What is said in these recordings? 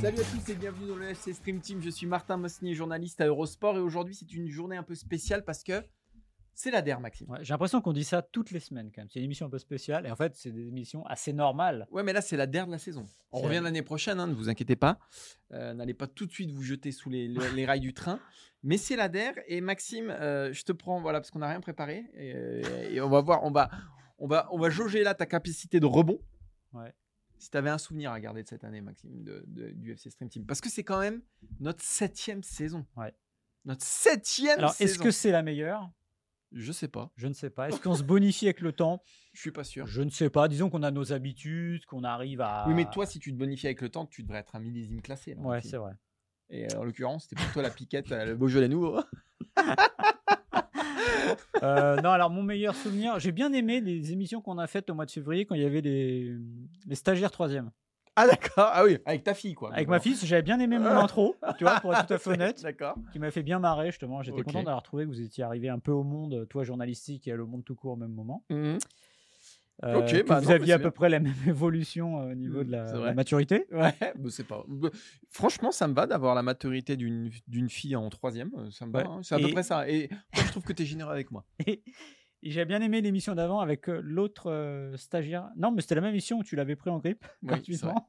Salut à tous et bienvenue dans le FC Stream Team. Je suis Martin Mosnier, journaliste à Eurosport et aujourd'hui c'est une journée un peu spéciale parce que c'est la DER, Maxime. Ouais, J'ai l'impression qu'on dit ça toutes les semaines quand même. C'est une émission un peu spéciale et en fait c'est des émissions assez normales. Ouais, mais là c'est la DER de la saison. On revient la- l'année prochaine, hein, ne vous inquiétez pas. Euh, N'allez pas tout de suite vous jeter sous les, les- les rails du train. Mais c'est la DER et Maxime, euh, je te prends, voilà, parce qu'on n'a rien préparé et, euh, et on va voir, on va, on va, on va jauger là ta capacité de rebond. Ouais. Si tu avais un souvenir à garder de cette année, Maxime, de, de- du FC Stream Team. Parce que c'est quand même notre septième saison. Ouais. Notre septième Alors est-ce saison. que c'est la meilleure? Je sais pas. Je ne sais pas. Est-ce qu'on se bonifie avec le temps? Je suis pas sûr. Je ne sais pas. Disons qu'on a nos habitudes, qu'on arrive à. Oui, mais toi, si tu te bonifies avec le temps, tu devrais être un millésime classé. là, Ouais, c'est vrai. Et euh, en l'occurrence, c'était pour toi la piquette, euh, le Beaujolais nouveau. Euh, non, alors mon meilleur souvenir, j'ai bien aimé les émissions qu'on a faites au mois de février quand il y avait les, les stagiaires troisième. Ah d'accord. Ah oui, avec ta fille quoi. Avec ma fille, j'avais bien aimé mon intro, tu vois, pour être tout à fait honnête, D'accord. qui m'a fait bien marrer justement. J'étais Ok. content d'avoir trouvé que vous étiez arrivé un peu au monde, toi journalistique et à le monde tout court au même moment. Mhm. Euh, Ok, que bah vous non, aviez à peu près la même évolution euh, au niveau Mm, de la, maturité. Ouais, bah, c'est pas. bah, Franchement, ça me va d'avoir la maturité d'une fille en troisième. euh, Ça me va. Hein, C'est à peu près ça. Et moi, je trouve que tu es généreux avec moi. Et j'ai bien aimé l'émission d'avant avec euh, l'autre euh, stagiaire. Non, mais c'était la même émission où tu l'avais pris en grippe. Oui.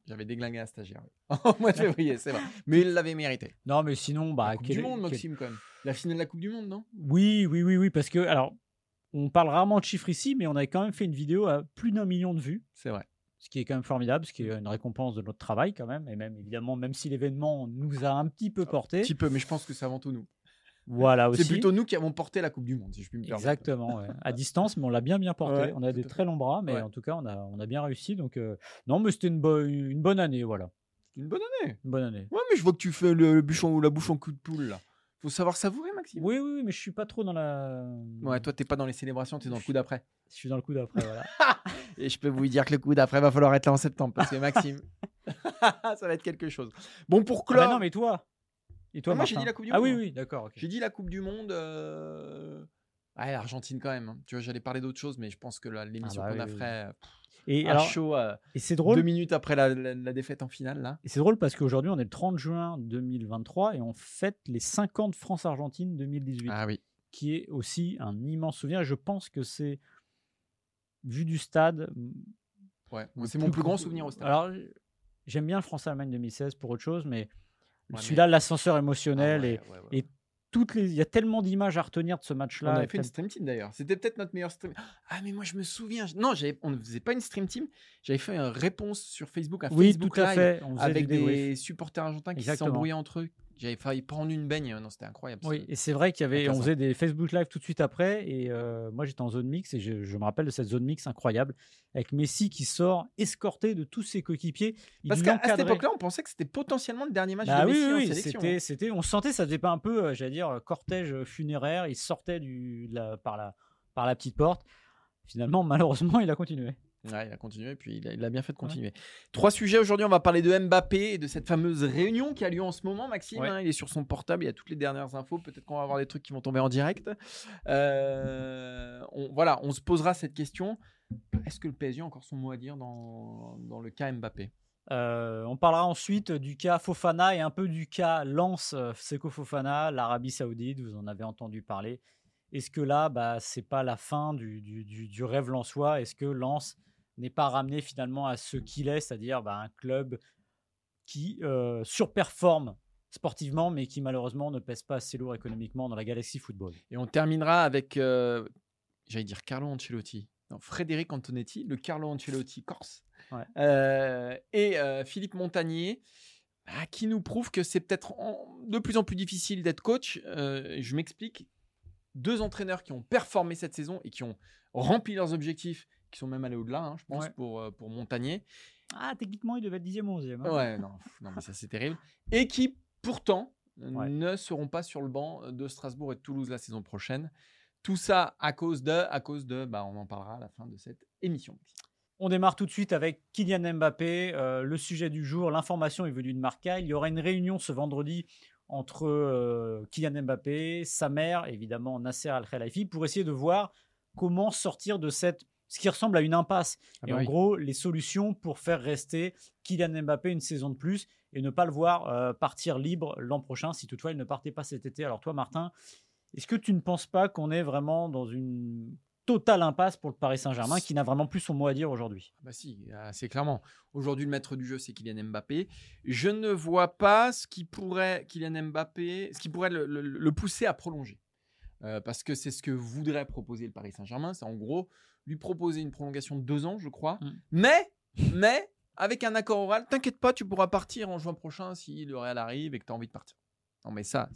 J'avais déglingué un stagiaire. oui. Au mois de février, c'est vrai. Mais il l'avait mérité. Non, mais sinon, bah, la coupe quel- du Monde, quel- Maxime, quand même. La finale de la Coupe du Monde, non? Oui, oui, oui, oui, parce que alors, on parle rarement de chiffres ici, mais on avait quand même fait une vidéo à plus d'un million de vues, C'est vrai. ce qui est quand même formidable, ce qui est une récompense de notre travail quand même, et même évidemment, même si l'événement nous a un petit peu porté, Un petit peu, mais je pense que c'est avant tout nous. Voilà aussi. C'est plutôt nous qui avons porté la Coupe du Monde, si je puis me permettre. Exactement, ouais. à distance, mais on l'a bien bien porté. Ouais, on a des très longs bras, mais Ouais. en tout cas, on a, on a bien réussi. Donc, euh, non, mais c'était une, bo- une bonne année, voilà. Une bonne année. Une bonne année. Ouais, mais je vois que tu fais le, le bûchon ou la bouche en coup de poule, là. Faut savoir savourer, Maxime. Oui, oui, mais je suis pas trop dans la. Ouais, toi, t'es pas dans les célébrations, t'es dans le coup d'après. Je suis dans le coup d'après, voilà. Et je peux vous dire que le coup d'après va falloir être là en septembre, parce que Maxime, ça va être quelque chose. Bon, pour Ah clore, bah non, mais toi. Et toi, Ah, moi, j'ai dit la Coupe du Ah oui, Monde. oui, d'accord. j'ai dit la Coupe du Monde. euh, Ouais, l'Argentine quand même. hein. Tu vois, j'allais parler d'autre chose, mais je pense que la- l'émission Ah bah qu'on a oui, ferait euh, Et alors, chaud euh, et c'est deux drôle. minutes après la, la- la défaite en finale, là. Et c'est drôle parce qu'aujourd'hui, on est le 30 juin 2023 et on fête les 50 France-Argentine 2018, Ah oui. qui est aussi un immense souvenir. Je pense que c'est, vu du stade. Ouais. C'est mon plus grand souvenir au stade. Alors, j'aime bien le France-Allemagne 2016 pour autre chose, mais celui-là, l'ascenseur Ah émotionnel ouais, et, ouais, ouais. et toutes les, il y a tellement d'images à retenir de ce On match-là. avait et fait une stream team d'ailleurs. C'était peut-être notre meilleur stream. Ah mais moi je me souviens. Non, on ne faisait pas une stream team. J'avais fait une réponse sur Facebook, un Oui, Facebook tout à Live fait. On avec des supporters argentins qui s'embrouillaient entre eux. J'avais failli prendre une baigne. Non, c'était incroyable. Oui, et c'est vrai qu'il y avait, on faisait des Facebook Live tout de suite après, et euh, moi j'étais en zone mix, et je, je me rappelle de cette zone mix incroyable, avec Messi qui sort escorté de tous ses coéquipiers. Il Parce qu'à cette époque-là, on pensait que c'était potentiellement le dernier match Bah de oui, Messi oui, en oui, sélection. c'était, hein. c'était, on sentait, ça faisait pas un peu, euh, j'allais dire, euh, cortège funéraire, il sortait du, la- par, la, par la petite porte. Finalement, malheureusement, il a continué. Ouais, il a continué, puis il a, il a bien fait de continuer. Trois sujets aujourd'hui. On va parler de Mbappé et de cette fameuse réunion qui a lieu en ce moment, Maxime. Ouais. hein. il est sur son portable, il y a toutes les dernières infos. Peut-être qu'on va avoir des trucs qui vont tomber en direct. Euh, on, voilà, on se posera cette question. Est-ce que le PSG a encore son mot à dire dans, dans le cas Mbappé? Euh, on parlera ensuite du cas Fofana et un peu du cas Lance Seko Fofana, l'Arabie Saoudite, vous en avez entendu parler. Est-ce que là, bah, c'est pas la fin du, du, du- rêve lensois? Est-ce que Lens n'est pas ramené finalement à ce qu'il est, c'est-à-dire bah, un club qui euh, surperforme sportivement, mais qui malheureusement ne pèse pas assez lourd économiquement dans la galaxie football Et on terminera avec, euh, j'allais dire Carlo Ancelotti. Non, Frédéric Antonetti, le Carlo Ancelotti corse. Ouais. Euh, et Philippe Montagnier. ah, qui nous prouve que c'est peut-être de plus en plus difficile d'être coach. Je m'explique. Deux entraîneurs qui ont performé cette saison et qui ont rempli leurs objectifs, qui sont même allés au-delà, hein, je pense, Ouais. pour, euh, pour Montagnier. Ah, techniquement, il devait être 10e ou 11e. hein. Ouais, non, non mais ça c'est terrible. Et qui, pourtant, Ouais. ne seront pas sur le banc de Strasbourg et de Toulouse la saison prochaine. Tout ça à cause de, à cause de, bah, on en parlera à la fin de cette émission. On démarre tout de suite avec Kylian Mbappé. Euh, le sujet du jour, l'information est venue de Marca. Il y aura une réunion ce vendredi entre euh, Kylian Mbappé, sa mère, évidemment Nasser Al-Khelaifi, pour essayer de voir comment sortir de cette ce qui ressemble à une impasse. Ah et bah en oui. gros, les solutions pour faire rester Kylian Mbappé une saison de plus et ne pas le voir euh, partir libre l'an prochain, si toutefois il ne partait pas cet été. Alors toi, Martin, est-ce que tu ne penses pas qu'on est vraiment dans une totale impasse pour le Paris Saint-Germain qui n'a vraiment plus son mot à dire aujourd'hui? Ah Bah si, assez clairement. Aujourd'hui, le maître du jeu, c'est Kylian Mbappé. Je ne vois pas ce qui pourrait, Kylian Mbappé, ce qui pourrait le, le- le pousser à prolonger. Euh, parce que c'est ce que voudrait proposer le Paris Saint-Germain. C'est en gros lui proposer une prolongation de deux ans, je crois. Mm. Mais, mais, avec un accord oral, t'inquiète pas, tu pourras partir en juin prochain si le Real arrive et que tu as envie de partir. Non, mais ça,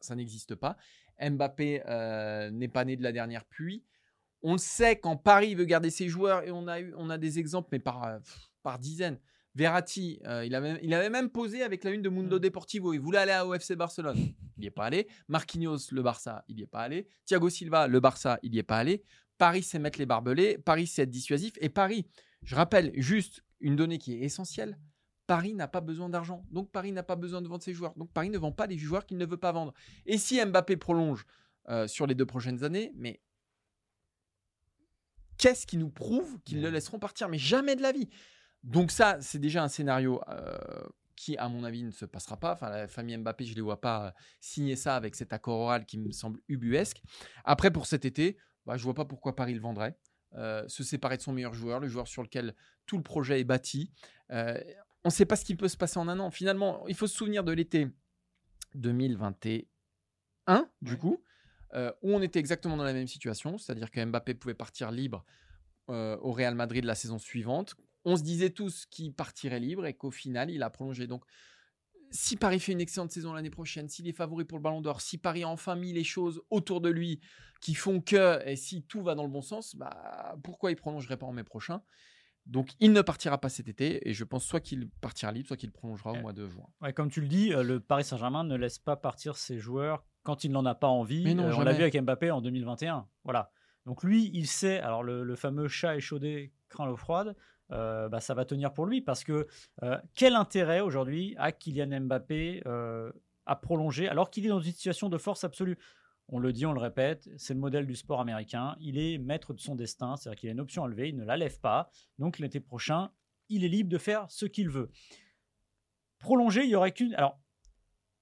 ça n'existe pas. Mbappé euh, n'est pas né de la dernière pluie. On le sait quand Paris veut garder ses joueurs et on a, eu, on a des exemples, mais par, euh, par dizaines. Verratti, euh, il, avait, il avait même posé avec la une de Mundo Mm. Deportivo. Il voulait aller à OFC Barcelone. Il n'y est pas allé. Marquinhos, le Barça, il n'y est pas allé. Thiago Silva, le Barça, il n'y est pas allé. Paris, c'est mettre les barbelés. Paris, c'est être dissuasif. Et Paris, je rappelle juste une donnée qui est essentielle. Paris n'a pas besoin d'argent. Donc Paris n'a pas besoin de vendre ses joueurs. Donc Paris ne vend pas les joueurs qu'il ne veut pas vendre. Et si Mbappé prolonge euh, sur les deux prochaines années, mais qu'est-ce qui nous prouve qu'ils le laisseront partir? Mais jamais de la vie. Donc ça, c'est déjà un scénario euh, qui, à mon avis, ne se passera pas. Enfin, la famille Mbappé, je ne les vois pas euh, signer ça avec cet accord oral qui me semble ubuesque. Après, pour cet été, bah, je vois pas pourquoi Paris le vendrait. Euh, se séparer de son meilleur joueur, le joueur sur lequel tout le projet est bâti. Euh, on ne sait pas ce qui peut se passer en un an. Finalement, il faut se souvenir de l'été 2021, du coup, euh, où on était exactement dans la même situation, c'est-à-dire que Mbappé pouvait partir libre au Real Madrid la saison suivante. On se disait tous qu'il partirait libre et qu'au final, il a prolongé. Donc, si Paris fait une excellente saison l'année prochaine, s'il est favori pour le Ballon d'Or, si Paris a enfin mis les choses autour de lui qui font que, et si tout va dans le bon sens, bah, pourquoi il prolongerait pas en mai prochain? Donc, il ne partira pas cet été, et je pense soit qu'il partira libre, soit qu'il prolongera au Ouais. mois de juin. Ouais, Comme tu le dis, euh, le Paris Saint-Germain ne laisse pas partir ses joueurs quand il n'en a pas envie. Mais non, Euh, on l'a vu avec Mbappé en 2021. Voilà. Donc lui, il sait, alors le, le fameux chat échaudé craint l'eau froide, euh, bah, ça va tenir pour lui parce que euh, quel intérêt aujourd'hui a Kylian Mbappé euh, à prolonger alors qu'il est dans une situation de force absolue? On le dit, on le répète, c'est le modèle du sport américain. Il est maître de son destin, c'est-à-dire qu'il a une option à lever, il ne la lève pas. Donc l'été prochain, il est libre de faire ce qu'il veut. Prolonger, il y aurait qu'une. Alors,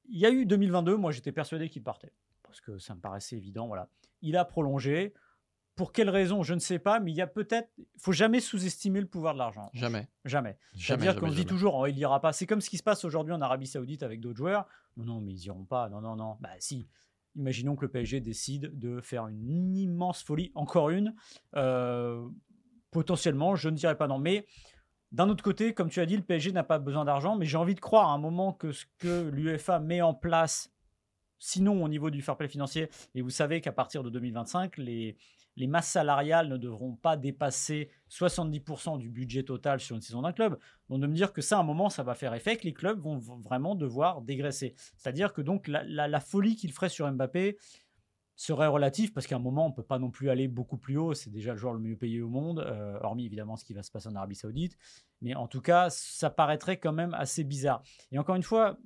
il y a eu 2022, moi j'étais persuadé qu'il partait, parce que ça me paraissait évident. Voilà. Il a prolongé. Pour quelle raison, je ne sais pas, mais il y a peut-être. Il faut jamais sous-estimer le pouvoir de l'argent. Jamais. Jamais. C'est-à-dire qu'on se dit toujours, oh, il ira pas. C'est comme ce qui se passe aujourd'hui en Arabie Saoudite avec d'autres joueurs. Non, non, mais ils iront pas. Non, non, non. Bah si. Imaginons que le PSG décide de faire une immense folie, encore une. Euh, potentiellement, je ne dirais pas non. Mais d'un autre côté, comme tu as dit, le PSG n'a pas besoin d'argent. Mais j'ai envie de croire à un moment que ce que l'UEFA met en place, sinon au niveau du fair play financier, et vous savez qu'à partir de 2025, les, les masses salariales ne devront pas dépasser 70% du budget total sur une saison d'un club. Donc de me dire que ça, à un moment, ça va faire effet, que les clubs vont vraiment devoir dégraisser. C'est-à-dire que donc la, folie qu'il ferait sur Mbappé serait relative, parce qu'à un moment, on ne peut pas non plus aller beaucoup plus haut. C'est déjà le joueur le mieux payé au monde, euh, hormis évidemment ce qui va se passer en Arabie Saoudite. Mais en tout cas, ça paraîtrait quand même assez bizarre. Et encore une fois,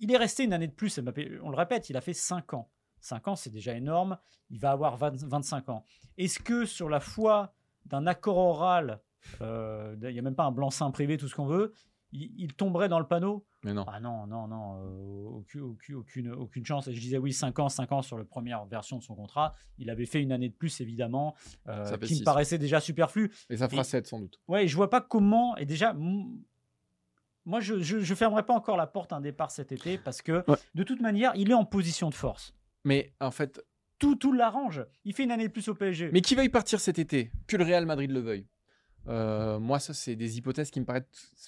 il est resté une année de plus, Mbappé. On le répète, il a fait 5 ans. 5 ans, c'est déjà énorme. Il va avoir 20 25 ans. Est-ce que sur la foi d'un accord oral, euh, il n'y a même pas un blanc-seing privé, tout ce qu'on veut, il, il tomberait dans le panneau? Mais non. Ah non, non, non, euh, aucune, aucune, aucune, aucune chance. Et je disais oui, 5 ans, 5 ans sur la première version de son contrat. Il avait fait une année de plus, évidemment, euh, Ça qui me paraissait déjà superflu. Et ça fera Et- 7 sans doute. Ouais, je vois pas comment. Et déjà, moi, je, je fermerai pas encore la porte à un départ cet été parce que Ouais. de toute manière, il est en position de force. Mais en fait, Tout, tout l'arrange. Il fait une année de plus au PSG. mais qui veuille partir cet été, que le Real Madrid le veuille? Euh, moi, ça, c'est des hypothèses qui me, paraissent,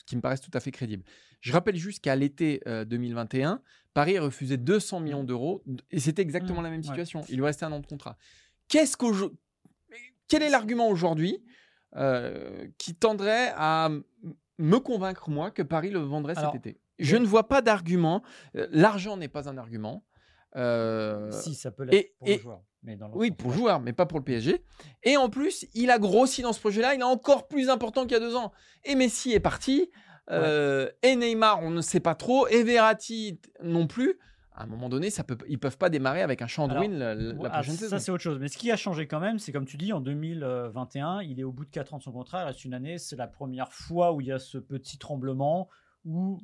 qui me paraissent tout à fait crédibles. Je rappelle juste qu'à l'été 2021, Paris refusait 200 millions d'euros et c'était exactement Mmh, la même ouais. situation. Il lui restait un an de contrat. Qu'est-ce qu'au- Quel est l'argument aujourd'hui euh, qui tendrait à me convaincre, moi, que Paris le vendrait Alors, cet été Je ne vois pas d'argument. Euh, L'argent n'est pas un argument. Euh, si, ça peut l'être pour et- le joueur. Mais dans l'autre oui, pour le joueur, mais pas pour le PSG. Et en plus, il a grossi dans ce projet-là. Il est encore plus important qu'il y a deux ans. Et Messi est parti. euh, et Neymar, on ne sait pas trop. Et Verratti non plus. À un moment donné, ça peut, ils peuvent pas démarrer avec un champ de ruines la, ah, prochaine ça, saison. c'est autre chose. Mais ce qui a changé quand même, c'est comme tu dis, en 2021, il est au bout de 4 ans de son contrat, il reste une année. C'est la première fois où il y a ce petit tremblement où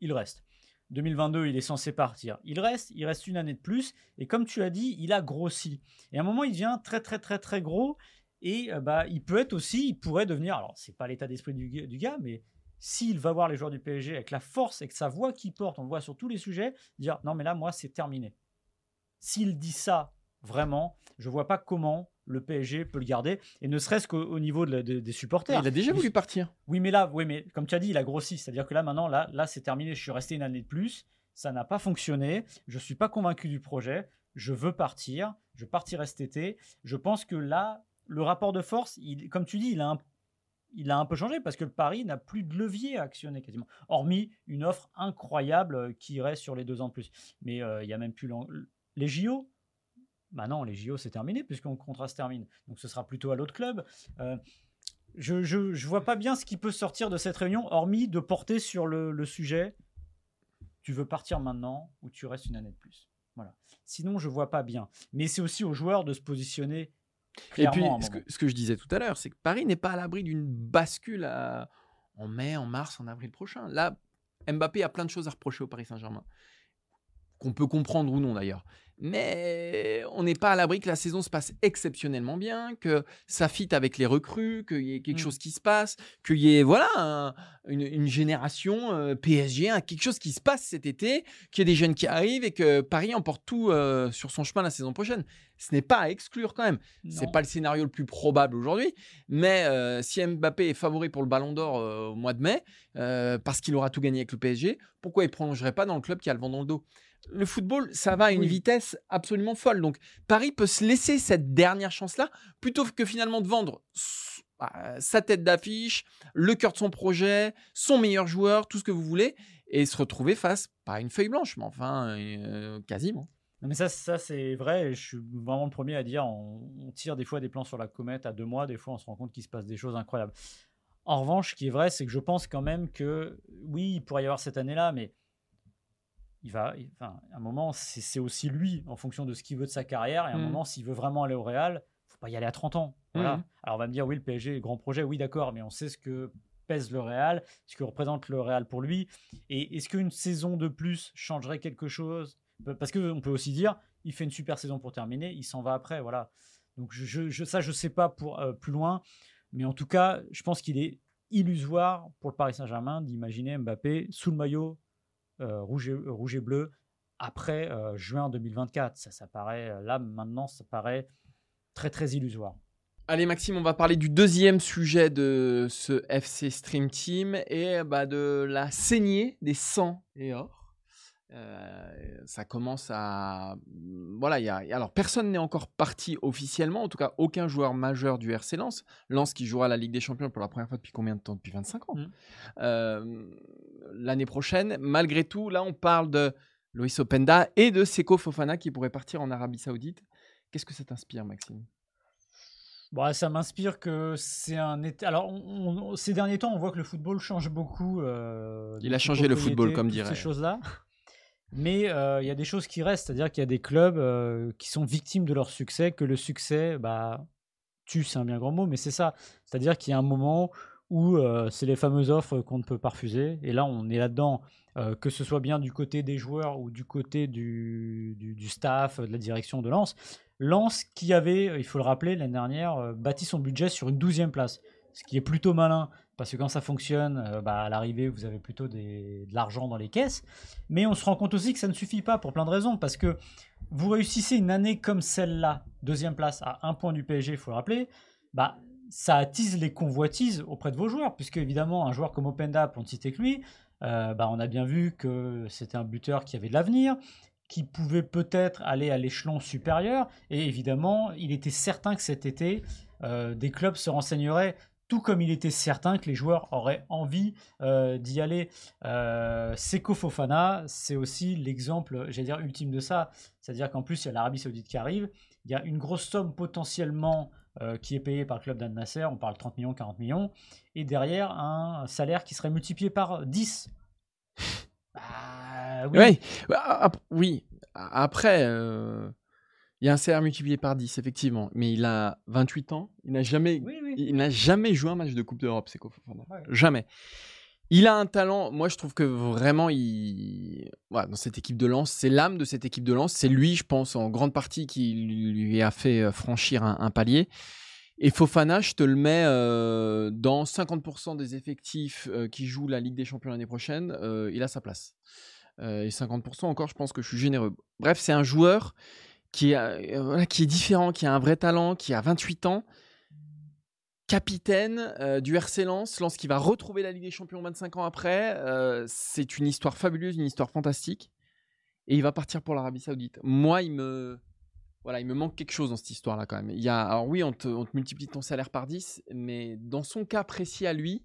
il reste. 2022, il est censé partir. Il reste, il reste une année de plus. Et comme tu as dit, il a grossi. Et à un moment, il devient très, très, très, très gros. Et euh, bah, il peut être aussi, il pourrait devenir, alors c'est pas l'état d'esprit du, gars, mais s'il va voir les joueurs du PSG avec la force et sa voix qu'il porte, on le voit sur tous les sujets, dire non, mais là, moi, c'est terminé. S'il dit ça vraiment, je vois pas comment le PSG peut le garder, et ne serait-ce qu'au au niveau de la- de- des supporters. Il a déjà voulu partir. Oui, mais là, oui, mais comme tu as dit, il a grossi. C'est-à-dire que là, maintenant, là, là, c'est terminé. Je suis resté une année de plus. Ça n'a pas fonctionné. Je suis pas convaincu du projet. Je veux partir. Je partirai cet été. Je pense que là, le rapport de force, il, comme tu dis, il a un, il a un peu changé parce que le Paris n'a plus de levier à actionner quasiment. Hormis une offre incroyable euh, qui irait sur les deux ans de plus. Mais euh, il y a même plus les JO. Bah non, les JO c'est terminé puisque mon contrat se termine. Donc ce sera plutôt à l'autre club. Euh, je, je, je vois pas bien ce qui peut sortir de cette réunion, hormis de porter sur le, le sujet. Tu veux partir maintenant ou tu restes une année de plus. Voilà. Sinon, je vois pas bien. Mais c'est aussi aux joueurs de se positionner. Et puis, ce que, ce que je disais tout à l'heure, c'est que Paris n'est pas à l'abri d'une bascule à- en mai, en mars, en avril prochain. Là, Mbappé a plein de choses à reprocher au Paris Saint-Germain, qu'on peut comprendre ou non d'ailleurs. Mais on n'est pas à l'abri que la saison se passe exceptionnellement bien, que ça fitte avec les recrues, qu'il y ait quelque Mm. chose qui se passe, qu'il y ait voilà un- une, une génération euh, PSG, un- quelque chose qui se passe cet été, qu'il y ait des jeunes qui arrivent et que Paris emporte tout euh, sur son chemin la saison prochaine. Ce n'est pas à exclure quand même. C'est pas le scénario le plus probable aujourd'hui, mais euh, si Mbappé est favori pour le Ballon d'Or au mois de mai, parce qu'il aura tout gagné avec le PSG, pourquoi il prolongerait pas dans le club qui a le vent dans le dos? Le football, ça va à une Oui. vitesse absolument folle. Donc Paris peut se laisser cette dernière chance-là, plutôt que finalement de vendre bah, sa tête d'affiche, le cœur de son projet, son meilleur joueur, tout ce que vous voulez, et se retrouver face, pas à une feuille blanche, mais enfin euh, quasiment. Non, mais ça, ça c'est vrai. et Je suis vraiment le premier à dire on, on tire des fois des plans sur la comète à deux mois. Des fois, on se rend compte qu'il se passe des choses incroyables. En revanche, ce qui est vrai, c'est que je pense quand même que oui, il pourrait y avoir cette année-là, mais il va, il- enfin, à un moment, c'est aussi lui en fonction de ce qu'il veut de sa carrière. Et à un Mhm. moment, s'il veut vraiment aller au Real, faut pas y aller à 30 ans. Voilà. Mhm. Alors on va me dire oui, le PSG, grand projet, oui, d'accord, mais on sait ce que pèse le Real, ce que représente le Real pour lui. Et est-ce qu'une saison de plus changerait quelque chose? Parce qu'on peut aussi dire, il fait une super saison pour terminer, il s'en va après, voilà. Donc je, je- ça, je sais pas pour euh, plus loin, mais en tout cas, je pense qu'il est illusoire pour le Paris Saint-Germain d'imaginer Mbappé sous le maillot rouge, et, euh, rouge et bleu après euh, juin 2024. Ça, ça paraît euh, là maintenant, ça paraît très très illusoire. Allez Maxime, on va parler du deuxième sujet de ce FC Stream Team et bah, de la saignée des 100 et or. Euh, ça commence à voilà il y a alors personne n'est encore parti officiellement en tout cas aucun joueur majeur du RC Lens Lens qui jouera la Ligue des Champions pour la première fois depuis combien de temps? Depuis 25 ans Mhm. Euh, l'année prochaine malgré tout là on parle de Loïs Openda et de Seko Fofana qui pourrait partir en Arabie Saoudite qu'est-ce que ça t'inspire Maxime? Bon, ça m'inspire que c'est un. Alors, on- on- ces derniers temps, on voit que le football change beaucoup. euh, Il a changé le football, comme dirait. Ces choses-là. Mais euh, il y a des choses qui restent, c'est-à-dire qu'il y a des clubs euh, qui sont victimes de leur succès, que le succès, bah, tue, c'est un bien grand mot, mais c'est ça. C'est-à-dire qu'il y a un moment où euh, c'est les fameuses offres qu'on ne peut pas refuser. Et là, on est là-dedans, que ce soit bien du côté des joueurs ou du côté du, du- staff, de la direction de Lens. Lens qui avait, il faut le rappeler, l'année dernière, bâti son budget sur une douzième place. Ce qui est plutôt malin, parce que quand ça fonctionne, euh, bah, à l'arrivée, vous avez plutôt de l'argent dans les caisses. Mais on se rend compte aussi que ça ne suffit pas pour plein de raisons, parce que vous réussissez une année comme celle-là, deuxième place, à un point du PSG, il faut le rappeler, bah, ça attise les convoitises auprès de vos joueurs, puisque évidemment, un joueur comme Openda, pour ne citer que lui, euh, bah, on a bien vu que c'était un buteur qui avait de l'avenir, qui pouvait peut-être aller à l'échelon supérieur, et évidemment, il était certain que cet été, euh, des clubs se renseigneraient tout comme il était certain que les joueurs auraient envie euh, d'y aller. Euh, Seko Fofana, c'est aussi l'exemple, j'allais dire, ultime de ça. C'est-à-dire qu'en plus, il y a l'Arabie Saoudite qui arrive. Il y a une grosse somme potentiellement euh, qui est payée par le club d'Al Nasser. On parle 30 millions, 40 millions. Et derrière, un salaire qui serait multiplié par 10. Bah, oui. Bah, oui. Après. Il y a un CR multiplié par 10, effectivement. Mais il a 28 ans. Il n'a jamais, Il n'a jamais joué un match de Coupe d'Europe, c'est Jamais. Il a un talent. Moi, je trouve que vraiment, il... dans cette équipe de lance, c'est l'âme de cette équipe de lance. C'est lui, je pense, en grande partie, qui lui a fait euh, franchir un, palier. Et Fofana, je te le mets euh, dans 50% des effectifs euh, qui jouent la Ligue des Champions l'année prochaine. il a sa place. et 50% encore, je pense que je suis généreux. Bref, c'est un joueur qui est, euh, qui est différent, qui a un vrai talent, qui a 28 ans, capitaine euh, du RC Lens, Lens qui va retrouver la Ligue des Champions 25 ans après. Euh, c'est une histoire fabuleuse, une histoire fantastique. Et il va partir pour l'Arabie Saoudite. Moi, il me, voilà, il me manque quelque chose dans cette histoire-là quand même. Il y a, alors oui, on te, multiplie ton salaire par 10, mais dans son cas précis à lui,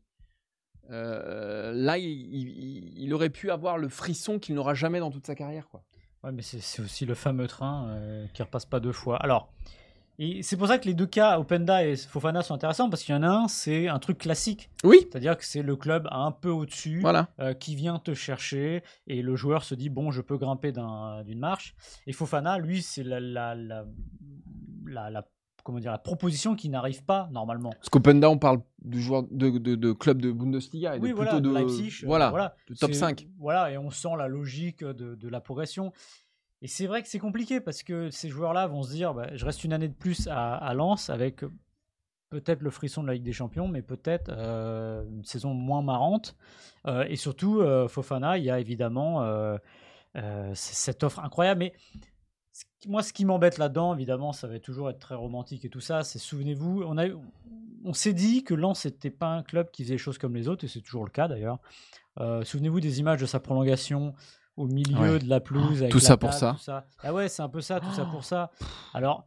là, il, il, aurait pu avoir le frisson qu'il n'aura jamais dans toute sa carrière. Quoi. Ouais, mais c'est aussi le fameux train euh, qui repasse pas deux fois. Alors, et c'est pour ça que les deux cas, Openda et Fofana, sont intéressants parce qu'il y en a un, c'est un truc classique. Oui. C'est-à-dire que c'est le club un peu au-dessus voilà. Euh, qui vient te chercher et le joueur se dit bon, je peux grimper d'une marche. Et Fofana, lui, c'est la, la, la, la comment dire, la proposition qui n'arrive pas normalement. Parce qu'Openda, on parle de joueurs de, de, club de Bundesliga et oui, de, voilà, de, Leipzig, euh, voilà, de top 5. Voilà, et on sent la logique de, la progression. Et c'est vrai que c'est compliqué parce que ces joueurs-là vont se dire bah, je reste une année de plus à, à Lens avec peut-être le frisson de la Ligue des Champions, mais peut-être euh, une saison moins marrante. Euh, et surtout, Fofana, il y a évidemment cette offre incroyable. Mais moi, ce qui m'embête là-dedans, évidemment, ça va toujours être très romantique et tout ça. C'est souvenez-vous, on a, on s'est dit que Lens n'était pas un club qui faisait les choses comme les autres, et c'est toujours le cas d'ailleurs. Euh, souvenez-vous des images de sa prolongation au milieu de la pelouse. Avec tout ça pour ça. Ah ouais, c'est un peu ça, tout ça pour ça. Alors,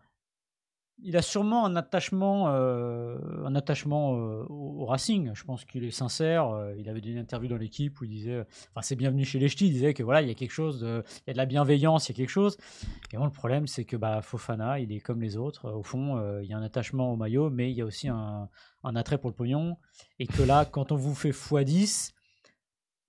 il a sûrement un attachement, euh, un attachement euh, au, Racing. Je pense qu'il est sincère. Euh, il avait donné une interview dans l'équipe où il disait, enfin c'est bienvenu chez les ch'tis. Il disait que voilà, il y a quelque chose, de, il y a de la bienveillance, il y a quelque chose. Et bon, le problème, c'est que bah, Fofana, il est comme les autres. Au fond, il y a un attachement au maillot, mais il y a aussi un, attrait pour le pognon. Et que là, quand on vous fait x10,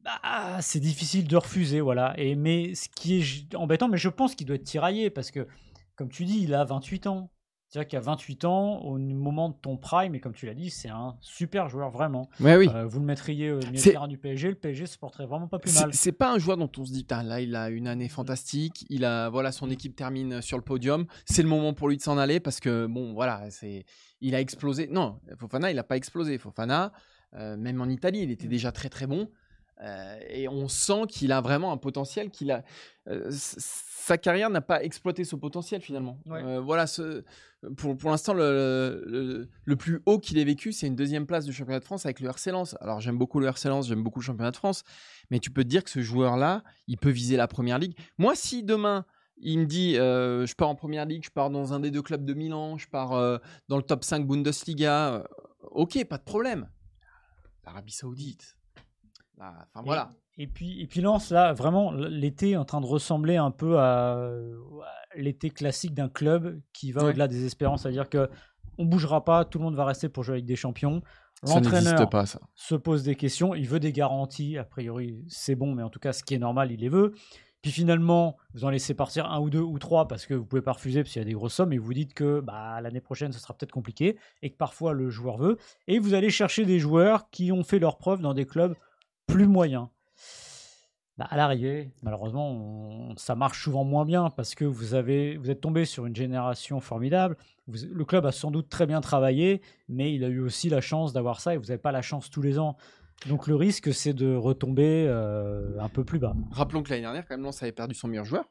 bah, c'est difficile de refuser, voilà. Et mais ce qui est embêtant, mais je pense qu'il doit être tiraillé parce que, comme tu dis, il a 28 ans. C'est-à-dire qu'à 28 ans, au moment de ton prime, et comme tu l'as dit, c'est un super joueur vraiment. Ouais, oui. Euh, vous le mettriez au milieu de terrain du PSG, le PSG se porterait vraiment pas plus mal. C'est pas un joueur dont on se dit, là, il a une année fantastique, il a, voilà, son équipe termine sur le podium, c'est le moment pour lui de s'en aller parce que, bon, voilà, c'est, il a explosé. Non, Fofana, il n'a pas explosé. Fofana, euh, même en Italie, il était mm. déjà très très bon. Euh, et on sent qu'il a vraiment un potentiel, qu'il a sa carrière n'a pas exploité ce potentiel finalement. voilà, ce, pour, pour l'instant, le, le, plus haut qu'il ait vécu, c'est une deuxième place du championnat de France avec le RC Lens. Alors j'aime beaucoup le RC Lens, j'aime beaucoup le championnat de France, mais tu peux te dire que ce joueur-là, il peut viser la première ligue. Moi, si demain, il me dit euh, je pars en première ligue, je pars dans un des deux clubs de Milan, je pars euh, dans le top 5 Bundesliga, euh, ok, pas de problème. L'Arabie Saoudite. Enfin voilà. Et puis, et puis Lens, là, vraiment, l'été est en train de ressembler un peu à, l'été classique d'un club qui va au-delà des espérances. C'est-à-dire que on bougera pas, tout le monde va rester pour jouer avec des champions. L'entraîneur se pose des questions, il veut des garanties. A priori, c'est bon, mais en tout cas, ce qui est normal, il les veut. Puis finalement, vous en laissez partir un ou deux ou trois parce que vous pouvez pas refuser parce qu'il y a des grosses sommes et vous dites que bah, l'année prochaine, ce sera peut-être compliqué et que parfois le joueur veut. Et vous allez chercher des joueurs qui ont fait leurs preuves dans des clubs plus moyens. Bah, à l'arrivée, malheureusement, ça marche souvent moins bien parce que vous, avez, vous êtes tombé sur une génération formidable. le club a sans doute très bien travaillé, mais il a eu aussi la chance d'avoir ça et vous n'avez pas la chance tous les ans. Donc le risque, c'est de retomber euh, un peu plus bas. Rappelons que l'année dernière, quand même, Lens avait perdu son meilleur joueur.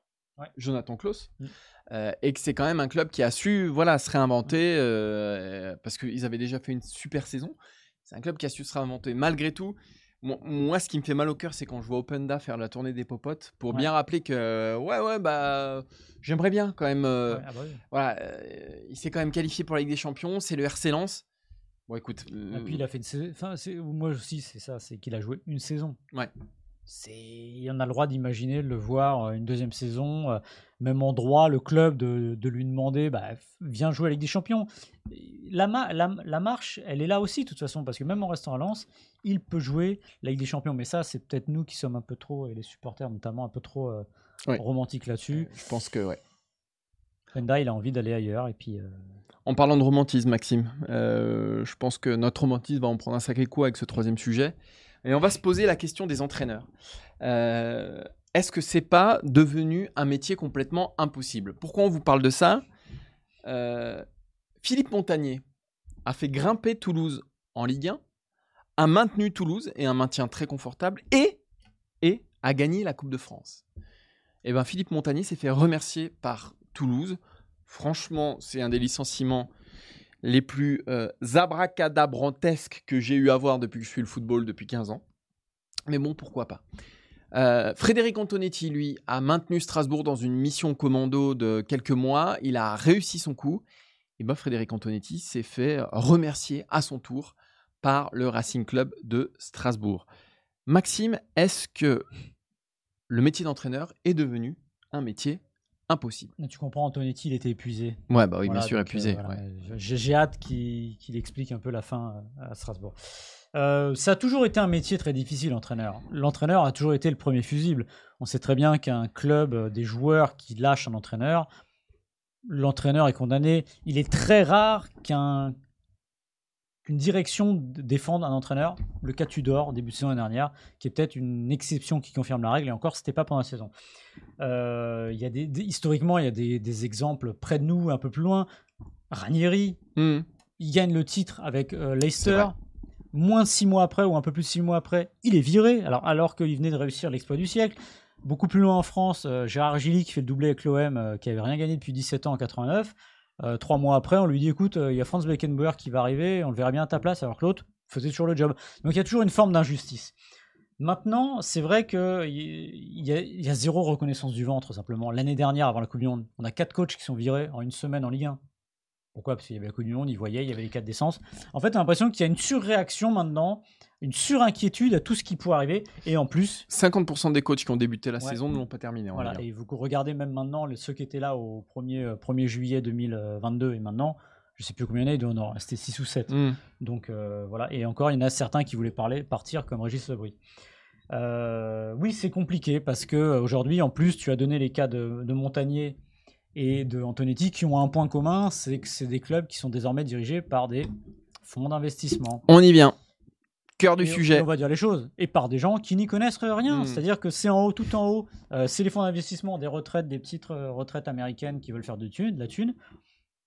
Jonathan Klaus, Mm. euh, et que c'est quand même un club qui a su voilà, se réinventer euh, parce qu'ils avaient déjà fait une super saison. C'est un club qui a su se réinventer. Malgré tout, moi, ce qui me fait mal au cœur, c'est quand je vois Openda faire la tournée des popotes pour Ouais. bien rappeler que, ouais, ouais, bah, j'aimerais bien quand même. euh, Ouais, ah bah oui. Voilà, euh, il s'est quand même qualifié pour la Ligue des Champions, c'est le RC Lens. Bon, écoute. Et euh, puis il a fait une saison. Enfin, moi aussi, c'est ça, c'est qu'il a joué une saison. Ouais. C'est, en a le droit d'imaginer de le voir euh, une deuxième saison, euh, même en droit, le club de, de lui demander, bah, viens jouer à la Ligue des Champions. La, ma- la, la marche, elle est là aussi, de toute façon, parce que même en restant à Lens, il peut jouer la Ligue des Champions. Mais ça, c'est peut-être nous qui sommes un peu trop, et les supporters notamment, un peu trop euh, romantiques là-dessus. je pense que, ouais. Penda, il a envie d'aller ailleurs, et puis. euh, En parlant de romantisme, Maxime, euh, je pense que notre romantisme va en prendre un sacré coup avec ce troisième sujet. Et on va se poser la question des entraîneurs. Euh, Est-ce que c'est pas devenu un métier complètement impossible? Pourquoi on vous parle de ça? Euh, Philippe Montagnier a fait grimper Toulouse en Ligue 1, a maintenu Toulouse et un maintien très confortable et, et a gagné la Coupe de France. Et ben Philippe Montagnier s'est fait remercier par Toulouse. Franchement, c'est un des licenciements les plus euh, abracadabrantesques que j'ai eu à voir depuis que je suis le football depuis 15 ans. Mais bon, pourquoi pas. Euh, Frédéric Antonetti, lui, a maintenu Strasbourg dans une mission commando de quelques mois. Il a réussi son coup. Et ben Frédéric Antonetti s'est fait remercier à son tour par le Racing Club de Strasbourg. Maxime, est-ce que le métier d'entraîneur est devenu un métier impossible Tu comprends, Antonetti, il était épuisé. Ouais, bah oui, Voilà, bien sûr, donc, euh, épuisé. voilà, ouais. J'ai hâte qu'il qu'il explique un peu la fin euh, à Strasbourg. Euh, ça a toujours été un métier très difficile, entraîneur. L'entraîneur a toujours été le premier fusible. On sait très bien qu'un club, euh, des joueurs qui lâchent un entraîneur, l'entraîneur est condamné. Il est très rare qu'un qu'une direction défende un entraîneur. Le cas Tudor, début de saison dernière, qui est peut-être une exception qui confirme la règle, et encore, c'était pas pendant la saison. Euh, il y a des, des- historiquement, il y a des, des exemples près de nous, un peu plus loin. Ranieri, Hmm. il gagne le titre avec euh, C'est Leicester. Moins de six mois après, ou un peu plus de six mois après, il est viré, alors, alors qu'il venait de réussir l'exploit du siècle. Beaucoup plus loin en France, euh, Gérard Gilly qui fait le doublé avec l'OM, qui avait rien gagné depuis 17 ans en 89. Euh, trois mois après, on lui dit écoute, euh, il y a Franz Beckenbauer qui va arriver, on le verra bien à ta place, alors que l'autre faisait toujours le job. Donc il y a toujours une forme d'injustice. Maintenant, c'est vrai qu'il y, a- y a zéro reconnaissance du ventre, simplement. L'année dernière, avant la Coupe du Monde, on a quatre coachs qui sont virés en une semaine en Ligue 1. Pourquoi? Parce qu'il y avait la Coupe du Monde, ils voyaient, il y avait les quatre d'essence. En fait, on a l'impression qu'il y a une surréaction maintenant, une surinquiétude à tout ce qui pourrait arriver. Et en plus, 50% des coachs qui ont débuté la Ouais. saison ne l'ont pas terminé. voilà, et vous regardez même maintenant les, ceux qui étaient là au 1er, euh, 1er juillet 2022 et maintenant, je sais plus combien il y en a, il doit en rester 6 ou 7. Hmm. Donc euh, voilà, et encore, il y en a certains qui voulaient parler, partir comme Régis Lebris. Euh, oui, c'est compliqué parce que euh, aujourd'hui, en plus, tu as donné les cas de, de Montagnier et de Antonetti qui ont un point commun, c'est que c'est des clubs qui sont désormais dirigés par des fonds d'investissement. On y vient. Cœur du Et- sujet. et on va dire les choses. Et par des gens qui n'y connaissent rien. Mm. C'est-à-dire que c'est en haut, tout en haut. Euh, c'est les fonds d'investissement des retraites, des petites euh, retraites américaines qui veulent faire de, thune, de la thune.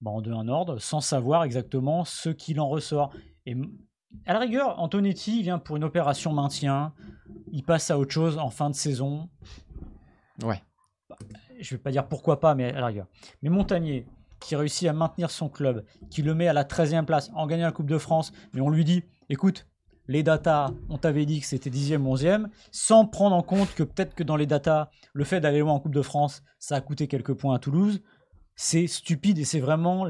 Bah, en deux, un ordre, sans savoir exactement ce qu'il en ressort. Et à la rigueur, Antonetti vient pour une opération maintien. Il passe à autre chose en fin de saison. Ouais. Je vais pas dire pourquoi pas, mais à la rigueur. Mais Montagnier, qui réussit à maintenir son club, qui le met à la 13e place en gagnant la Coupe de France, mais on lui dit écoute, les datas, on t'avait dit que c'était 10e, 11e, sans prendre en compte que peut-être que dans les datas, le fait d'aller loin en Coupe de France, ça a coûté quelques points à Toulouse. C'est stupide et c'est vraiment.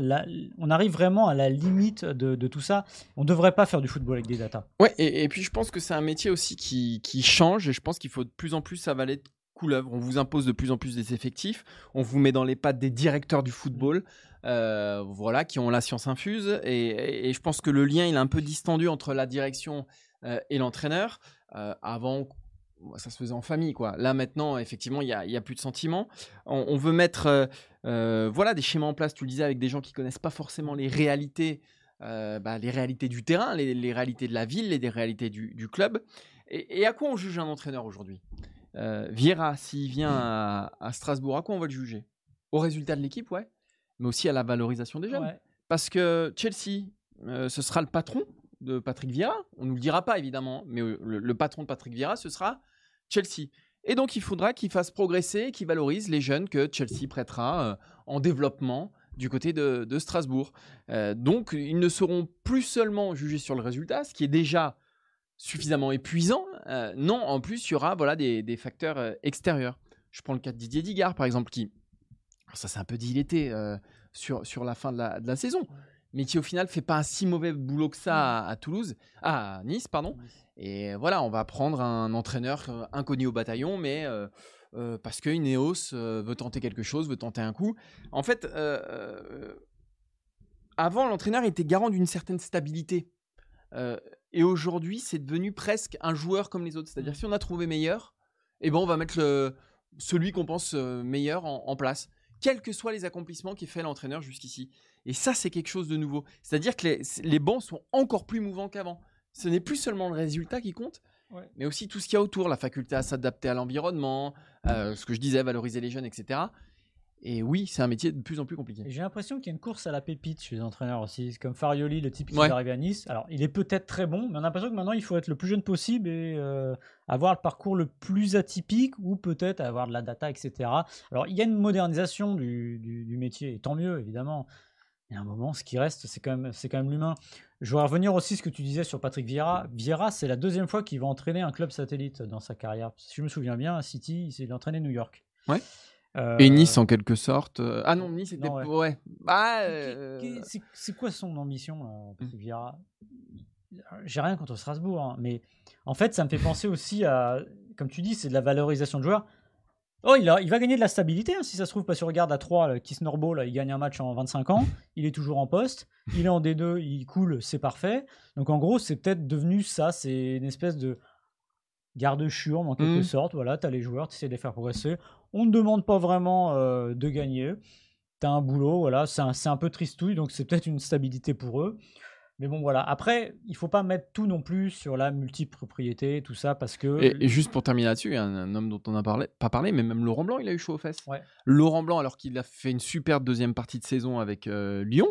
On arrive vraiment à la limite de, tout ça. On ne devrait pas faire du football avec des datas. Ouais, et, et puis je pense que c'est un métier aussi qui, qui change et je pense qu'il faut de plus en plus avaler de couleuvre. On vous impose de plus en plus des effectifs, on vous met dans les pattes des directeurs du football, euh, voilà, qui ont la science infuse et, je pense que le lien il est un peu distendu entre la direction euh, et l'entraîneur. Euh, avant, ça se faisait en famille, quoi. Là maintenant, effectivement, il y a, plus de sentiments. On, veut mettre, voilà, des schémas en place. Tu le disais avec des gens qui connaissent pas forcément les réalités bah, les réalités du terrain, les, réalités de la ville, les, réalités du, club. Et à quoi on juge un entraîneur aujourd'hui? Euh, Vieira, s'il vient à, à Strasbourg, à quoi on va le juger? Au résultat de l'équipe, ouais, mais aussi à la valorisation des jeunes. Ouais. Parce que Chelsea, euh, ce sera le patron de Patrick Vieira. On ne nous le dira pas, évidemment, mais le, le patron de Patrick Vieira, ce sera Chelsea. Et donc, il faudra qu'il fasse progresser, qu'il valorise les jeunes que Chelsea prêtera euh, en développement du côté de, de Strasbourg. Euh, donc, ils ne seront plus seulement jugés sur le résultat, ce qui est déjà suffisamment épuisant. Euh, non, en plus, il y aura voilà, des, des facteurs euh, extérieurs. Je prends le cas de Didier Digard, par exemple, qui, alors ça c'est un peu diletté euh, sur, sur la fin de la, de la saison, mais qui au final fait pas un si mauvais boulot que ça à, à Toulouse, à Nice, pardon. Et voilà, on va prendre un entraîneur euh, inconnu au bataillon, mais euh, euh, parce que Ineos veut tenter quelque chose, veut tenter un coup. En fait, avant, l'entraîneur était garant d'une certaine stabilité. Et aujourd'hui, c'est devenu presque un joueur comme les autres. C'est-à-dire, si on a trouvé meilleur, eh ben, on va mettre le, celui qu'on pense euh, meilleur en, en place, quels que soient les accomplissements qu'ait fait l'entraîneur jusqu'ici. Et ça, c'est quelque chose de nouveau. C'est-à-dire que les, les bancs sont encore plus mouvants qu'avant. Ce n'est plus seulement le résultat qui compte, Ouais. mais aussi tout ce qu'il y a autour, la faculté à s'adapter à l'environnement, euh, ce que je disais, valoriser les jeunes, etc. Et oui, c'est un métier de plus en plus compliqué. J'ai l'impression qu'il y a une course à la pépite chez les entraîneurs aussi. C'est Comme Farioli, le type qui Ouais. est arrivé à Nice. Alors, il est peut-être très bon, mais on a l'impression que maintenant, il faut être le plus jeune possible et euh, avoir le parcours le plus atypique ou peut-être avoir de la data, etc. Alors, il y a une modernisation du, du- du métier, et tant mieux, évidemment. Mais à un moment, ce qui reste, c'est quand même, c'est quand même l'humain. Je voudrais revenir aussi à ce que tu disais sur Patrick Vieira. Vieira, c'est la deuxième fois qu'il va entraîner un club satellite dans sa carrière. Si je me souviens bien, à City, il a entraîné New York. Ouais. Euh, Et Nice, en quelque sorte. euh, Ah non, Nice était. non, ouais. Ouais. Bah, euh, qui- c'est- quoi son ambition, Patrick Vieira J'ai rien contre Strasbourg, hein, mais en fait, ça me fait penser aussi à, comme tu dis, c'est de la valorisation de joueurs. Oh, il, a, il va gagner de la stabilité, hein, si ça se trouve, parce que regarde à 3, Kisnorbo, là, il gagne un match en 25 ans, il est toujours en poste, il est en D2, il coule, c'est parfait. Donc en gros, c'est peut-être devenu ça, c'est une espèce de garde-churme en quelque Mhm. sorte. Voilà, tu as les joueurs, tu essaies de les faire progresser. On ne demande pas vraiment euh, de gagner. Tu as un boulot, voilà, c'est un, un peu tristouille, donc c'est peut-être une stabilité pour eux. Mais bon, voilà. Après, il faut pas mettre tout non plus sur la multipropriété, tout ça, parce que. Et, et juste pour terminer là-dessus, il y a un, un homme dont on n'a parlé, pas parlé, mais même Laurent Blanc, il a eu chaud aux fesses. Ouais. Laurent Blanc, alors qu'il a fait une superbe deuxième partie de saison avec euh, Lyon.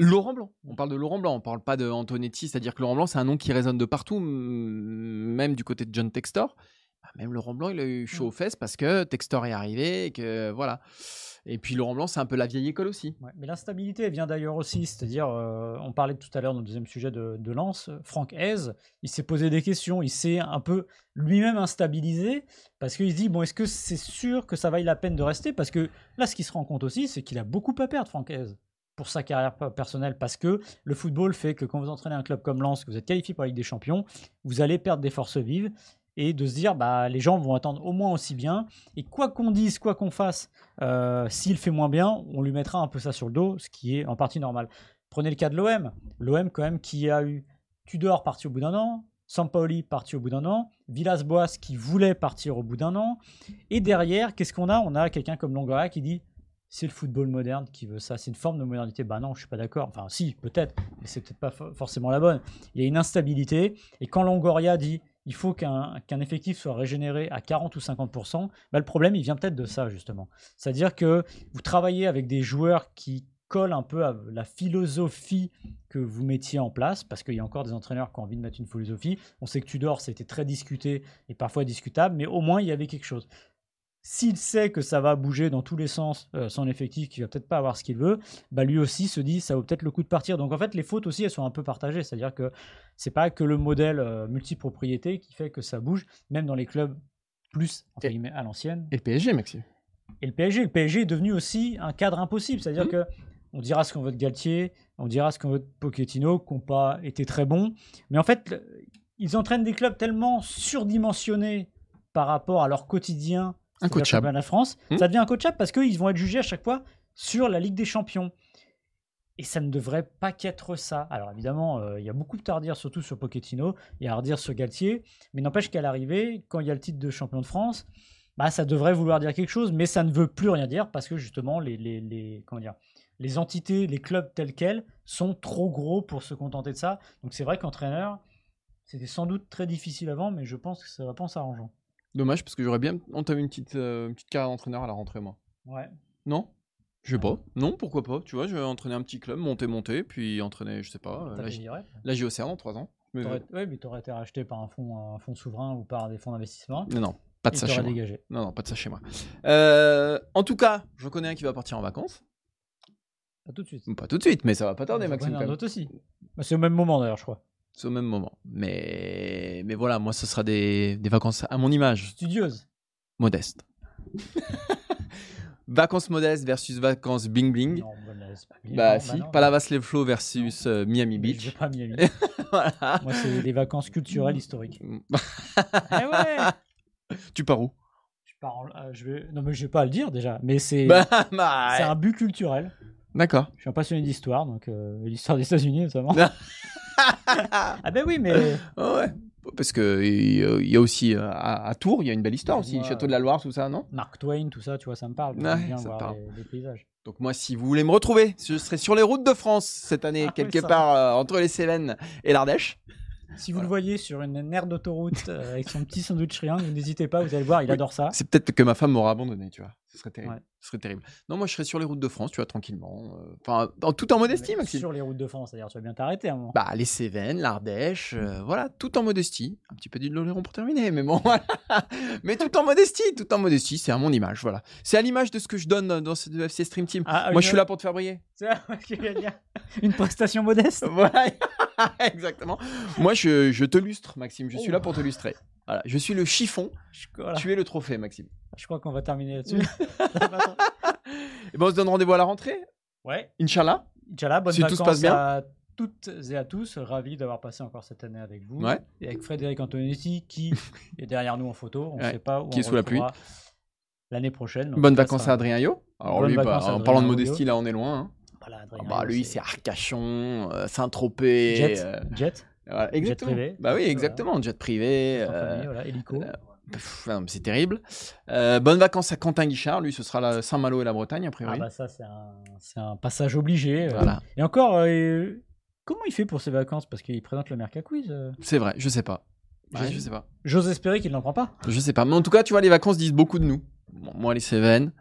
Laurent Blanc, on parle de Laurent Blanc, on parle pas de Antonetti, c'est-à-dire que Laurent Blanc, c'est un nom qui résonne de partout, même du côté de John Textor. Bah, même Laurent Blanc, il a eu chaud aux fesses parce que Textor est arrivé, et que voilà. Et puis Laurent Blanc, c'est un peu la vieille école aussi. Ouais, mais l'instabilité vient d'ailleurs aussi, c'est-à-dire, euh, on parlait tout à l'heure dans le deuxième sujet de, de Lens, Franck Hez, il s'est posé des questions, il s'est un peu lui-même instabilisé, parce qu'il se dit, bon, est-ce que c'est sûr que ça vaille la peine de rester? Parce que là, ce qu'il se rend compte aussi, c'est qu'il a beaucoup à perdre, Franck Hez, pour sa carrière pe- personnelle, parce que le football fait que quand vous entraînez un club comme Lens, que vous êtes qualifié pour la des Champions, vous allez perdre des forces vives, et de se dire, bah, les gens vont attendre au moins aussi bien, et quoi qu'on dise, quoi qu'on fasse, euh, S'il fait moins bien, on lui mettra un peu ça sur le dos, ce qui est en partie normal. Prenez le cas de l'OM. L'OM, quand même, qui a eu Tudor parti au bout d'un an, Sampaoli parti au bout d'un an, Villas-Boas qui voulait partir au bout d'un an. Et derrière, qu'est-ce qu'on a? On a quelqu'un comme Longoria qui dit c'est le football moderne qui veut ça, c'est une forme de modernité. Bah non, je suis pas d'accord. Enfin, si, peut-être, mais c'est peut-être pas fo- forcément la bonne. Il y a une instabilité. Et quand Longoria dit il faut qu'un qu'un effectif soit régénéré à 40 ou 50%, bah, le problème, il vient peut-être de ça, justement. C'est-à-dire que vous travaillez avec des joueurs qui collent un peu à la philosophie que vous mettiez en place, parce qu'il y a encore des entraîneurs qui ont envie de mettre une philosophie. On sait que Tudor, c'était très discuté et parfois discutable, mais au moins, il y avait quelque chose. S'il sait que ça va bouger dans tous les sens, euh, son effectif, qu'il va peut-être pas avoir ce qu'il veut, bah lui aussi se dit ça vaut peut-être le coup de partir. Donc en fait, les fautes aussi, elles sont un peu partagées. C'est-à-dire que c'est pas que le modèle euh, multipropriété qui fait que ça bouge, même dans les clubs plus entre Et- guillemets, à l'ancienne. Et le PSG, Maxime. Et le PSG, le PSG est devenu aussi un cadre impossible. C'est-à-dire Mhm. que on dira ce qu'on veut de Galtier, on dira ce qu'on veut de Pochettino, qui n'ont pas été très bons. Mais en fait, ils entraînent des clubs tellement surdimensionnés par rapport à leur quotidien. C'est-à-dire le Incoachable. championnat de la France, Mhm. ça devient incoachable parce qu'ils vont être jugés à chaque fois sur la Ligue des Champions. Et ça ne devrait pas qu'être ça. Alors évidemment, euh, il y a beaucoup de à redire, surtout sur Pochettino, il y a à redire sur Galtier, mais n'empêche qu'à l'arrivée, quand il y a le titre de champion de France, bah, ça devrait vouloir dire quelque chose, mais ça ne veut plus rien dire parce que justement, les, les, les- comment dire, les entités, les clubs tels quels sont trop gros pour se contenter de ça. Donc c'est vrai qu'entraîneur, c'était sans doute très difficile avant, mais je pense que ça va pas en s'arrangeant. Dommage, parce que j'aurais bien entamé une petite, euh, une petite carrière d'entraîneur à la rentrée, moi. Ouais. Non? Je sais pas. Non, pourquoi pas Tu vois, je vais entraîner un petit club, monter, monter, puis entraîner, je sais pas, euh, T'as la, fait direct. la JOCR dans 3 ans. Mais- T'aurais- Ouais, mais t'aurais été racheté par un fonds, un fonds souverain ou par des fonds d'investissement. Non, non. Pas de ça chez moi. dégagé. Non, non, pas de ça chez moi. Euh, en tout cas, je connais un qui va partir en vacances. Pas tout de suite. Pas tout de suite, mais ça va pas tarder, J'en Maxime. connais quand un même. autre aussi. Bah, C'est au même moment d'ailleurs, je crois. C'est au même moment. Mais, mais voilà, moi, ce sera des, des vacances à mon image, Studieuse. modeste. vacances modestes versus vacances bling bling. Non, bah, là, c'est pas bien. Bah Non, si, non. Palavas Les Flots versus euh, Miami Mais je Beach. pas Miami. voilà. Moi, c'est des vacances culturelles historiques. eh ouais tu pars où? Je, pars en- euh, je vais... Non, mais je vais pas à le dire déjà. Mais c'est Bah, bah, c'est un but culturel. D'accord. Je suis un passionné d'histoire, donc euh, l'histoire des États-Unis notamment. ah ben oui, mais ouais. Parce que il y a- il y a aussi euh, à, à Tours, il y a une belle histoire aussi, Moi, Château de la Loire, tout ça, non? Mark Twain, tout ça, tu vois, ça me parle. Ouais, J'aime bien ça voir parle. les, les paysages. Donc moi, si vous voulez me retrouver, je serai sur les routes de France cette année, Ah quelque part euh, entre les Cévennes et l'Ardèche. Si vous le voyez sur une aire d'autoroute euh, avec son petit sandwich triangle, n'hésitez pas, vous allez le voir, il Oui. adore ça. C'est peut-être que ma femme m'aura abandonné, tu vois. Ce serait terrible. Ouais. Ce serait terrible. Non, moi, je serais sur les routes de France, tu vois, tranquillement. euh, Enfin, en- tout en modestie, Mais Maxime. Sur les routes de France, c'est-à-dire tu vas bien t'arrêter à un moment. Bah, les Cévennes, l'Ardèche, euh, voilà, tout en modestie. Un petit peu d'Île-de-Léron pour terminer, mais bon, voilà. Mais tout en modestie, tout en modestie, c'est à mon image, voilà. C'est à l'image de ce que je donne dans ce FC Stream Team. Ah, Moi, je suis là pour te faire briller. Une prestation modeste. Voilà, exactement. Moi, je, je te lustre, Maxime. Je suis là pour te lustrer. Voilà, je suis le chiffon. Voilà. Tu es le trophée, Maxime. Je crois qu'on va terminer là-dessus. Et ben, on se donne rendez-vous à la rentrée, ouais. Inch'Allah. Inch'Allah, bonnes Si tout se vacances passe bien. à toutes et à tous. Ravi d'avoir passé encore cette année avec vous. Ouais. Et avec Frédéric Antonetti qui est derrière nous en photo. On ne Ouais, sait pas où qui on est sous la pluie. L'année prochaine. Ça vacances à Adrien Yo. Alors lui, bah, en parlant de modestie, là, on est loin. hein. Voilà, Ah bah, lui, c'est c'est Arcachon, euh, Saint-Tropez. Jet. euh, Jet. Voilà, exactement. privé. Bah oui, Voilà. exactement. Jet privé. euh, famille, voilà, hélico. euh, mais c'est terrible. Euh, bonnes vacances à Quentin Guichard. Lui, ce sera la Saint-Malo et la Bretagne, a ah priori. bah ça, c'est un, passage obligé. euh. Voilà. Et encore, euh, comment il fait pour ses vacances? Parce qu'il présente le Merca Quiz. euh. C'est vrai, je sais pas. Je, Ouais. je sais pas. J'ose espérer qu'il n'en prend pas. Je sais pas. Mais en tout cas, tu vois, les vacances disent beaucoup de nous. Bon, moi, les Cévennes,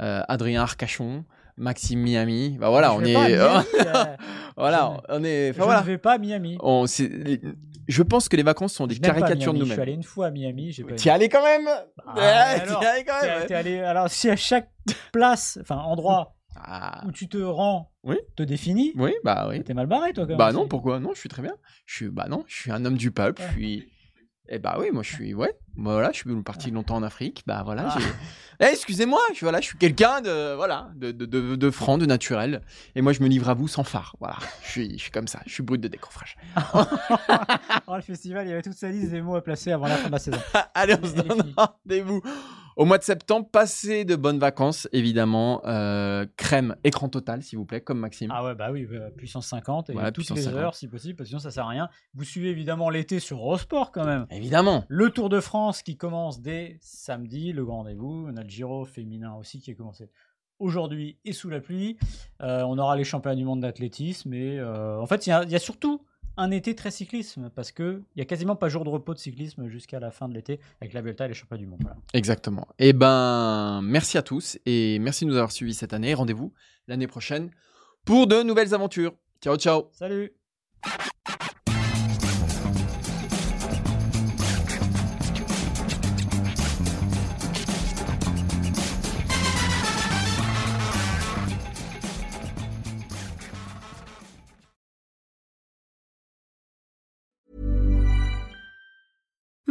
euh, Adrien Arcachon, Maxime Miami. Bah voilà, Je on est. Miami, euh, voilà, on est. Enfin je voilà. ne vais pas à Miami. On, je pense que les vacances sont des Je caricatures de Miami. Je suis nous-mêmes. allé une fois à Miami. J'ai pas T'y es allé quand même? Ah, Ouais, alors, es allé quand même ouais. allé- Alors, si à chaque place, enfin endroit Ah, où tu te rends, Oui. te définit, Oui, bah oui. t'es mal barré, toi, quand même. Bah non, pourquoi? Non, je suis très bien. Je suis, bah non, je suis un homme du peuple. Ouais. Je suis. Eh bah oui, moi je suis, ouais. Bah voilà, je suis parti longtemps en Afrique. Bah voilà, Ah. j'ai. Eh, excusez-moi, je suis voilà, je suis quelqu'un de voilà, de, de, de, de franc, de naturel. Et moi je me livre à vous sans phare. Voilà, je suis, je suis comme ça. Je suis brut de décoffrage. Oh, le festival, il y avait toute sa liste des mots à placer avant la fin de la saison. Allez, on se donne rendez-vous au mois de septembre. Passez de bonnes vacances, évidemment. Euh, crème, écran total, s'il vous plaît, comme Maxime. Ah ouais, bah oui, euh, puissance 50 et Ouais, toutes les 50. heures si possible, parce que sinon ça sert à rien. Vous suivez évidemment l'été sur Eurosport quand même. Évidemment. Le Tour de France qui commence dès samedi, le grand rendez-vous. On a le Giro féminin aussi qui a commencé aujourd'hui et sous la pluie. Euh, on aura les championnats du monde d'athlétisme et euh, en fait il y, a- il y a surtout un été très cyclisme parce que il y a quasiment pas jour de repos de cyclisme jusqu'à la fin de l'été avec la Vuelta et les championnats du monde. Voilà. Exactement. Eh ben, merci à tous et merci de nous avoir suivis cette année. Rendez-vous l'année prochaine pour de nouvelles aventures. Ciao, ciao. Salut